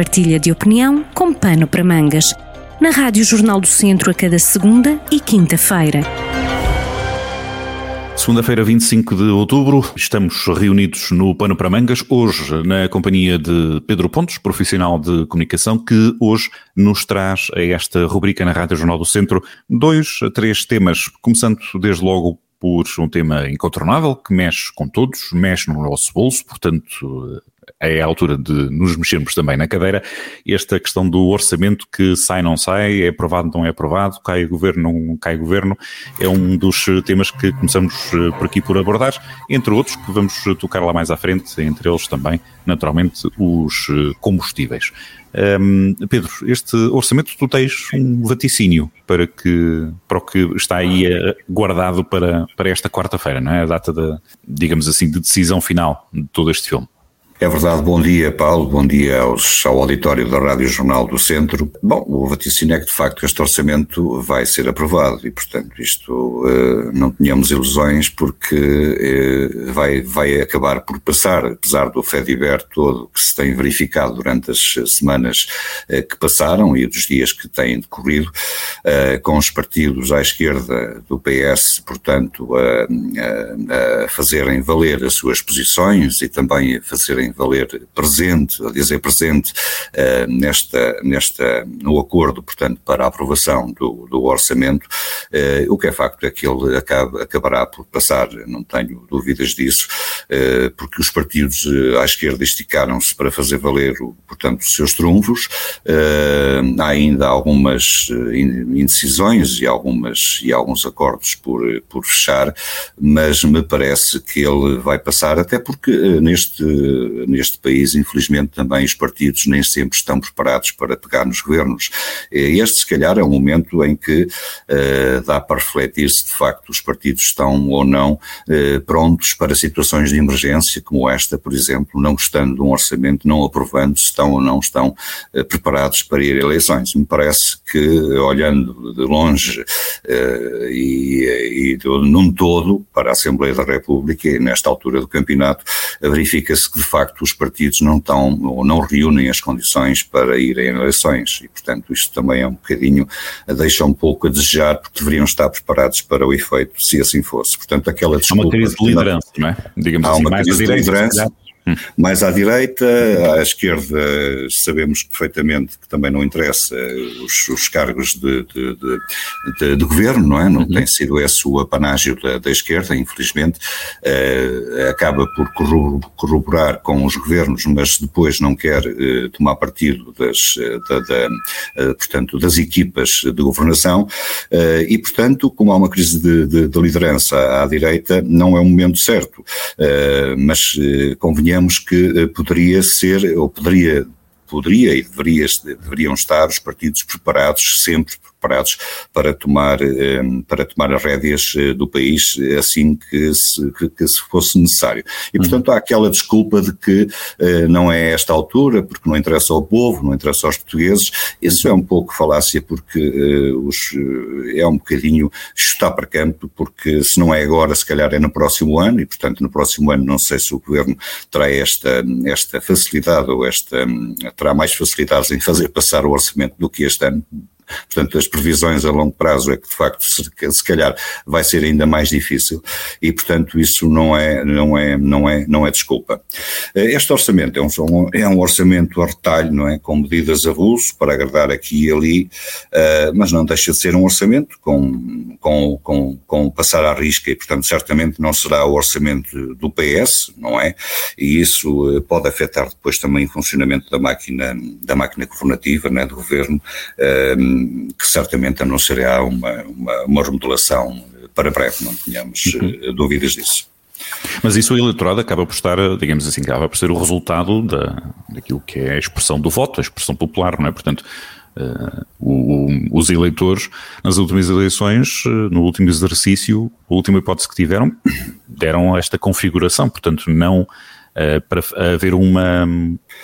partilha de opinião com pano para mangas. Na Rádio Jornal do Centro a cada segunda e quinta-feira. Segunda-feira, 25 de outubro, estamos reunidos no Pano para Mangas, hoje na companhia de Pedro Pontes, profissional de comunicação, que hoje nos traz a esta rubrica na Rádio Jornal do Centro dois, três temas, começando desde logo por um tema incontornável que mexe com todos, mexe no nosso bolso, portanto é a altura de nos mexermos também na cadeira. Esta questão do orçamento que sai, não sai, é aprovado, não é aprovado, cai governo, não cai governo, é um dos temas que começamos eh, por aqui por abordar, entre outros que vamos tocar lá mais à frente, entre eles também, naturalmente, os eh, combustíveis. Um, Pedro, este orçamento tu tens um vaticínio para que para o que está aí eh, guardado para, para esta quarta-feira, não é? A data da, digamos assim, de decisão final de todo este filme. É verdade, bom dia Paulo, bom dia aos, ao auditório da Rádio Jornal do Centro. Bom, o vaticínio é que de facto este orçamento vai ser aprovado e portanto isto uh, não tenhamos ilusões porque uh, vai, vai acabar por passar, apesar do Fediver todo que se tem verificado durante as semanas uh, que passaram e dos dias que têm decorrido, com os partidos à esquerda do PS, portanto, a, a fazerem valer as suas posições e também a fazerem valer presente, a dizer presente, uh, nesta, nesta, no acordo, portanto, para a aprovação do, do orçamento, uh, o que é facto é que ele acaba, acabará por passar, não tenho dúvidas disso, uh, porque os partidos à esquerda esticaram-se para fazer valer, portanto, os seus trunfos, há ainda algumas indecisões e, algumas, e alguns acordos por, por fechar, mas me parece que ele vai passar, até porque neste neste país, infelizmente, também os partidos nem sempre estão preparados para pegar nos governos. Este, se calhar, é um momento em que uh, dá para refletir se de facto os partidos estão ou não uh, prontos para situações de emergência, como esta, por exemplo, não gostando de um orçamento, não aprovando, se estão ou não estão uh, preparados para ir a eleições. Me parece que, olhando de longe e, e de, num todo para a Assembleia da República, e nesta altura do campeonato, verifica-se que, de facto, os partidos não estão ou não reúnem as condições para irem a eleições e, portanto, isto também é um bocadinho, deixa um pouco a desejar porque deveriam estar preparados para o efeito, se assim fosse. Portanto, aquela desculpa... Há uma crise de liderança, não é? Digamos há assim, uma crise de liderança mais à direita, à esquerda sabemos perfeitamente que também não interessa os, os cargos de, de, de, de, governo, não é? Não uhum. tem sido esse o apanágio da, da esquerda, infelizmente. Uh, acaba por corroborar com os governos, mas depois não quer uh, tomar partido das, da, da, uh, portanto, das equipas de governação e, portanto, como há uma crise de, liderança à, à, direita, não é o momento certo, mas convenhamos que eh, poderia ser, ou poderia poderia e deveria, deveriam estar os partidos preparados sempre preparados para tomar, eh, para tomar as rédeas eh, do país eh, assim que se, que, que se fosse necessário. E, uhum. portanto, há aquela desculpa de que não é esta altura, porque não interessa ao povo, não interessa aos portugueses. Isso é um pouco falácia, porque os, é um bocadinho chutar para campo, porque se não é agora, se calhar é no próximo ano, e, portanto, no próximo ano não sei se o governo terá esta, esta facilidade ou esta, terá mais facilidades em fazer passar o orçamento do que este ano Portanto, as previsões a longo prazo é que, de facto, se, se calhar vai ser ainda mais difícil e, portanto, isso não é, não é, não é, não é desculpa. Eh, este orçamento é um, é um orçamento a retalho, não é? Com medidas avulso para agradar aqui e ali, uh, mas não deixa de ser um orçamento com, com, com, com passar à risca e, portanto, certamente não será o orçamento do PS, não é? E isso uh, pode afetar depois também o funcionamento da máquina, da máquina governativa, né, do governo, uh, que certamente anunciará uma, uma, uma remodelação para breve, não tenhamos uhum. Eh, dúvidas disso. Mas isso o eleitorado acaba por estar, digamos assim, acaba por ser o resultado da, daquilo que é a expressão do voto, a expressão popular, não é? Portanto, uh, o, os eleitores, nas últimas eleições, no último exercício, a última hipótese que tiveram, deram esta configuração, portanto, não uh, para haver uma,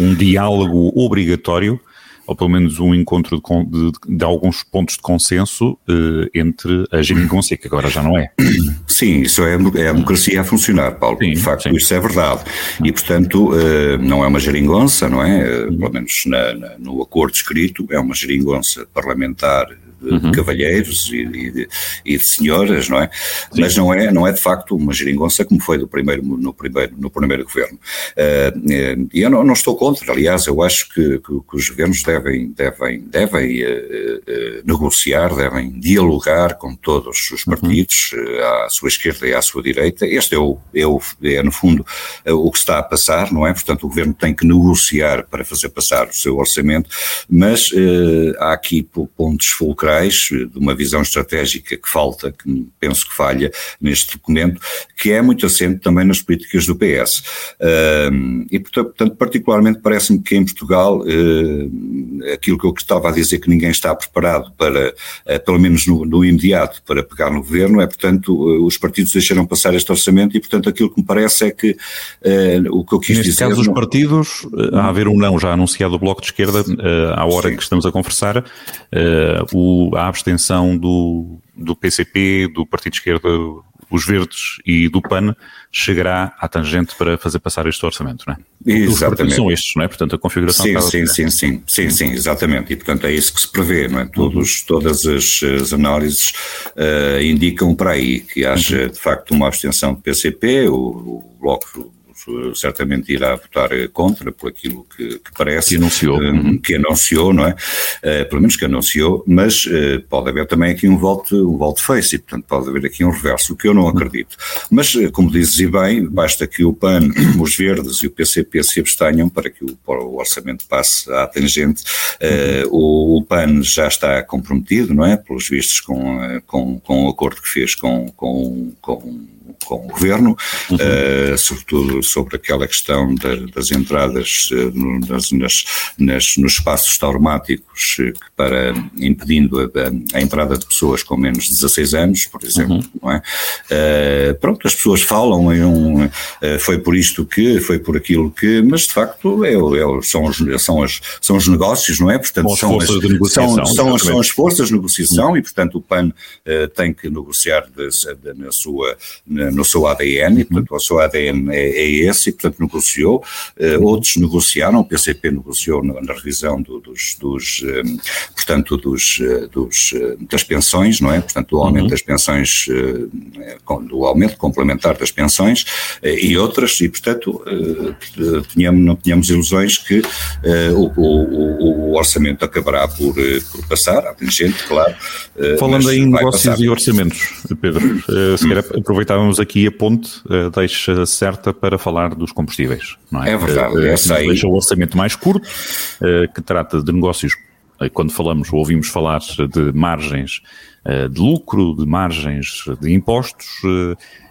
um diálogo obrigatório ou pelo menos um encontro de, de, de alguns pontos de consenso uh, entre a geringonça, que agora já não é. Sim, isso é, é a democracia a funcionar, Paulo. Sim, de facto, sim. isso é verdade. E, portanto, uh, não é uma geringonça, não é? Uh, pelo menos na, na, no acordo escrito, é uma geringonça parlamentar de uhum. cavalheiros e, e, de, e, de, senhoras, não é? Sim. Mas não é, não é de facto uma geringonça como foi do primeiro, no, primeiro, no primeiro governo. Uh, e eu não, não, estou contra, aliás, eu acho que, que, que os governos devem, devem, devem uh, uh, negociar, devem dialogar com todos os uhum. partidos, uhum. à sua esquerda e à sua direita. Este é, o, é, o, é no fundo, o que está a passar, não é? Portanto, o governo tem que negociar para fazer passar o seu orçamento, mas há aqui pontos fulcrais de uma visão estratégica que falta, que penso que falha neste documento, que é muito assente também nas políticas do PS. e, portanto, particularmente parece-me que em Portugal, eh, aquilo que eu estava a dizer que ninguém está preparado para, eh, pelo menos no, no imediato, para pegar no governo, é, portanto, eh, os partidos deixaram passar este orçamento e, portanto, aquilo que me parece é que o que eu quis Neste dizer... Neste caso, os partidos, a haver um não já anunciado o Bloco de Esquerda, à hora Sim. que estamos a conversar, o a abstenção do, do PCP, do Partido de Esquerda, os Verdes e do PAN chegará à tangente para fazer passar este orçamento, não é? Exatamente. são estes, não é? Portanto, a configuração sim, sim, sim, sim, sim, sim, exatamente. E, portanto, é isso que se prevê, não é? Todos, uhum. Todas as, as análises uh, indicam para aí que haja, uhum. de facto, uma abstenção do PCP, o, o Bloco certamente irá votar contra, por aquilo que, que parece. Que anunciou. Um, que anunciou, não é? Uh, pelo menos que anunciou, mas uh, pode haver também aqui um voto, um voto face, e portanto pode haver aqui um reverso, o que eu não acredito. Mas, uh, como dizes e bem, basta que o PAN, os Verdes e o PCP se abstenham para que o, para o orçamento passe à tangente. O, o, PAN já está comprometido, não é? Pelos vistos com, com, com o acordo que fez com, com, com com o governo, uhum. uh, sobretudo sobre aquela questão da, das entradas uh, nas, nas, nas, nos espaços tauromáticos uh, para impedindo a, a, entrada de pessoas com menos de 16 anos, por exemplo, uhum. não é? pronto, as pessoas falam em um, foi por isto que, foi por aquilo que, mas de facto é, é, são, os, são, as, são os negócios, não é? Portanto, são as, são, são, são, as forças de negociação uhum. e, portanto, o PAN tem que negociar de, de, na sua, na, no seu ADN, e portanto o seu ADN é, é esse, e portanto negociou, uh, outros negociaram, o PCP negociou na, na revisão do, dos, dos eh, portanto, dos, eh, dos, das pensões, não é? Portanto, do aumento uhum. das pensões, do aumento complementar das pensões e outras, e portanto tínhamos, não tínhamos ilusões que o, o, o, orçamento acabará por, por passar, há gente, claro. Falando em negócios passar. e orçamentos, Pedro, se calhar aproveitávamos aqui a ponte uh, deixa certa para falar dos combustíveis, não é? É verdade, uh, essa aí. Deixa o orçamento mais curto, uh, que trata de negócios, quando falamos, ouvimos falar de margens de lucro, de margens de impostos,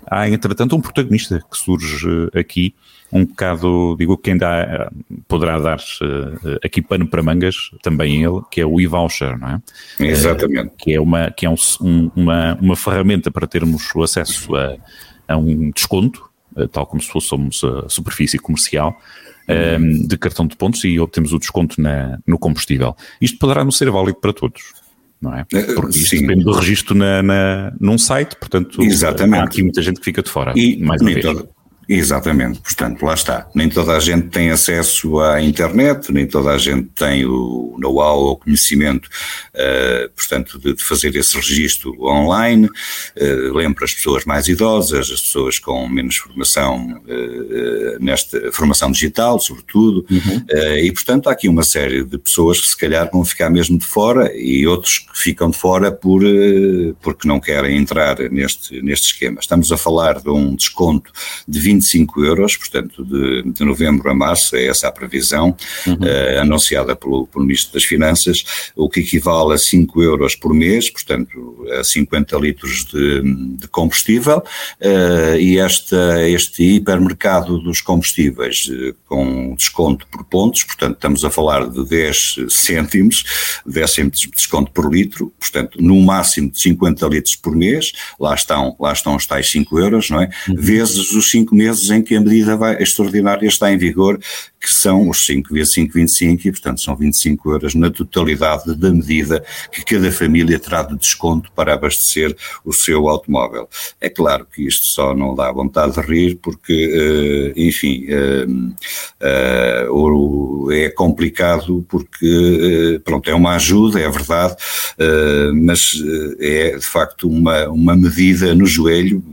há entretanto um protagonista que surge aqui, um bocado, digo, quem dá, poderá dar uh, aqui pano para mangas, também ele, que é o e-voucher, não é? Exatamente. Que é, uma, que é um, um, uma, uma ferramenta para termos o acesso a, a um desconto, tal como se fôssemos a superfície comercial, de cartão de pontos e obtemos o desconto na, no combustível. Isto poderá não ser válido para todos não é? Porque isto Sim. depende do registro na, na, num site, portanto, Exatamente. há aqui muita gente que fica de fora. E, mais uma vez. Exatamente, portanto, lá está. Nem toda a gente tem acesso à internet, nem toda a gente tem o know-how ou conhecimento, uh, portanto, de, de, fazer esse registro online. Uh, lembro as pessoas mais idosas, as pessoas com menos formação, uh, nesta formação digital, sobretudo, uhum. e, portanto, há aqui uma série de pessoas que se calhar vão ficar mesmo de fora e outros que ficam de fora por, porque não querem entrar neste, neste esquema. Estamos a falar de um desconto de 20 25 euros, portanto, de, de novembro a março, é essa a previsão, uhum. uh, anunciada pelo, pelo Ministro das Finanças, o que equivale a 5 euros por mês, portanto, a 50 litros de, de combustível, uh, e esta, este hipermercado dos combustíveis uh, com desconto por pontos, portanto, estamos a falar de 10 cêntimos, 10 cêntimos de desconto por litro, portanto, no máximo de 50 litros por mês, lá estão, lá estão os tais 5 euros, não é? Uhum. Vezes os 5 meses em que a medida vai, extraordinária está em vigor, que são os 5 vezes 5, 25 e, portanto, são 25 euros na totalidade da medida que cada família terá de desconto para abastecer o seu automóvel. É claro que isto só não dá vontade de rir porque, enfim, é complicado porque, pronto, é uma ajuda, é verdade, mas é de facto uma, uma medida no joelho,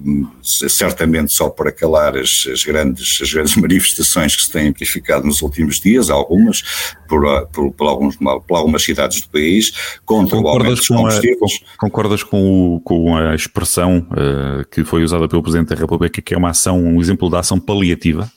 certamente só para calar as, as, grandes, as grandes manifestações que se têm amplificado nos últimos dias, algumas, por, por, por, alguns, por algumas cidades do país, contra o aumento dos A, concordas com, o, com a expressão uh, que foi usada pelo Presidente da República, que é uma ação, um exemplo de ação paliativa?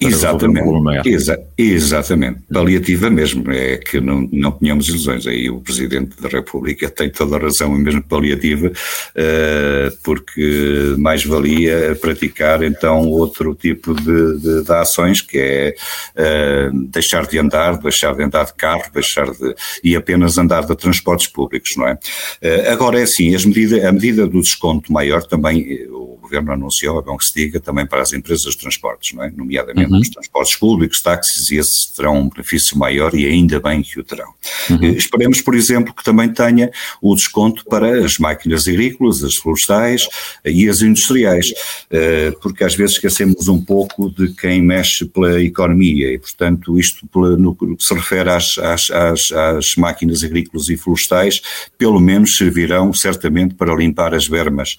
Exatamente, exa exatamente, paliativa mesmo, é que não, não tenhamos ilusões, aí o Presidente da República tem toda a razão, mesmo paliativa, uh, porque mais valia praticar então outro tipo de, de, de ações, que é uh, deixar de andar, deixar de andar de carro, deixar de, e apenas andar de transportes públicos, não é? Uh, agora é assim, as medida, a medida do desconto maior também, Governo anunciou, é bom que se diga, também para as empresas de transportes, não é? Nomeadamente uhum. os transportes públicos, táxis, e esses terão um benefício maior e ainda bem que o terão. Uhum. Eh, esperemos, por exemplo, que também tenha o desconto para as máquinas agrícolas, as florestais eh, e as industriais, eh, porque às vezes esquecemos um pouco de quem mexe pela economia e, portanto, isto no que se refere às, às, às, às máquinas agrícolas e florestais, pelo menos servirão certamente para limpar as vermas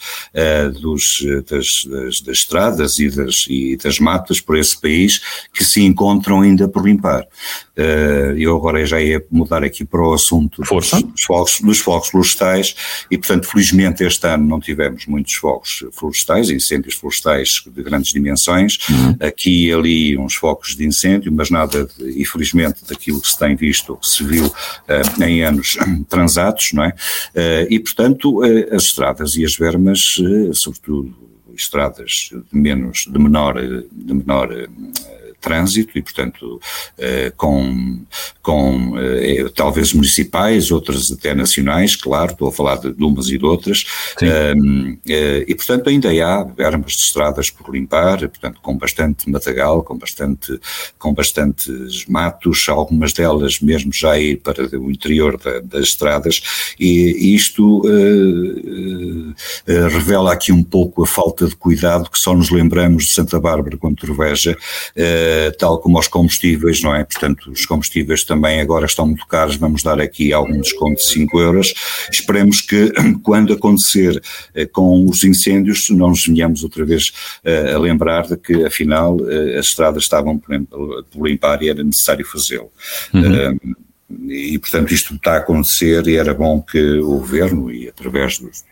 dos, das, das, das estradas e das, e das matas por esse país que se encontram ainda por limpar. Uh, eu agora já ia mudar aqui para o assunto dos, dos, fogos, dos fogos florestais e, portanto, felizmente este ano não tivemos muitos fogos florestais, incêndios florestais de grandes dimensões, uhum. aqui e ali uns focos de incêndio, mas nada, de, infelizmente, daquilo que se tem visto, que se viu uh, em anos transatos, não é? Uh, e, portanto, as estradas e as vermas, sobretudo estradas de menos, de menor, de menor trânsito e, portanto, eh, com, com eh, talvez municipais, outras até nacionais, claro, estou a falar de, de umas e de outras, eh, e, portanto, ainda há armas de estradas por limpar, portanto, com bastante matagal, com bastante, com bastantes matos, algumas delas mesmo já ir para o interior da, das estradas, e, isto revela aqui um pouco a falta de cuidado que só nos lembramos de Santa Bárbara quando troveja, eh, tal como os combustíveis, não é? Portanto, os combustíveis também agora estão muito caros, vamos dar aqui algum desconto de 5 euros. Esperemos que quando acontecer eh, com os incêndios, não nos venhamos outra vez eh, a lembrar de que afinal as estradas estavam por limpar e era necessário fazê-lo. Uhum e, portanto, isto está a acontecer e era bom que o Governo, e através dos,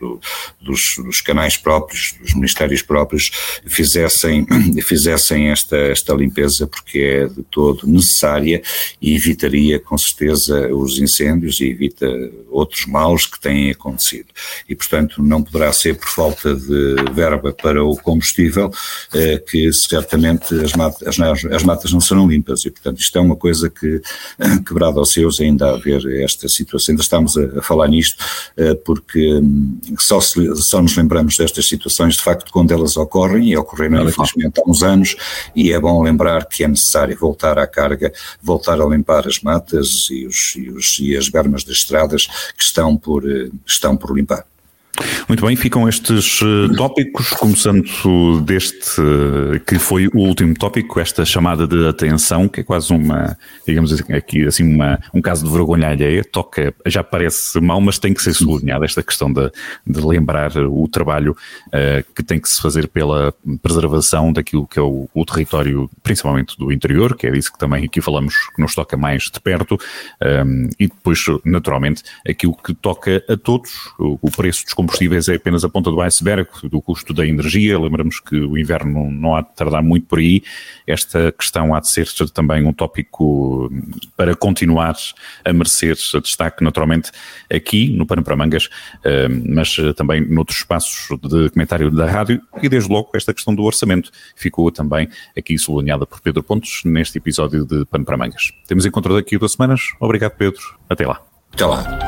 dos, dos canais próprios, dos ministérios próprios, fizessem, fizessem esta, esta limpeza, porque é de todo necessária e evitaria, com certeza, os incêndios e evita outros maus que têm acontecido. E, portanto, não poderá ser por falta de verba para o combustível eh, que certamente as matas, as, as matas não serão limpas. E, portanto, isto é uma coisa que, quebrado ao seu ainda a haver esta situação, ainda estamos a, a falar nisto, uh, porque um, só, se, só nos lembramos destas situações de facto quando elas ocorrem, e ocorreram infelizmente há uns anos, e é bom lembrar que é necessário voltar à carga, voltar a limpar as matas e, os, e, os, e as bermas das estradas que estão por, uh, estão por limpar. Muito bem, ficam estes eh, tópicos, começando deste eh, que foi o último tópico, esta chamada de atenção, que é quase uma, digamos aqui assim, uma, um caso de vergonha alheia, toca, já parece mal, mas tem que ser sublinhada esta questão de, de lembrar o trabalho uh, que tem que se fazer pela preservação daquilo que é o, o, território, principalmente do interior, que é disso que também aqui falamos, que nos toca mais de perto, um, e depois, naturalmente, aquilo que toca a todos, o, o preço dos combustíveis é apenas a ponta do iceberg do custo da energia. Lembramos que o inverno não há de tardar muito por aí. Esta questão há de ser também um tópico para continuar a merecer destaque, naturalmente, aqui no Pano para Mangas, eh, mas também noutros espaços de comentário da rádio e, desde logo, esta questão do orçamento ficou também aqui sublinhada por Pedro Pontos neste episódio de Pano para Mangas. Temos encontro daqui a duas semanas. Obrigado, Pedro. Até lá. Até lá.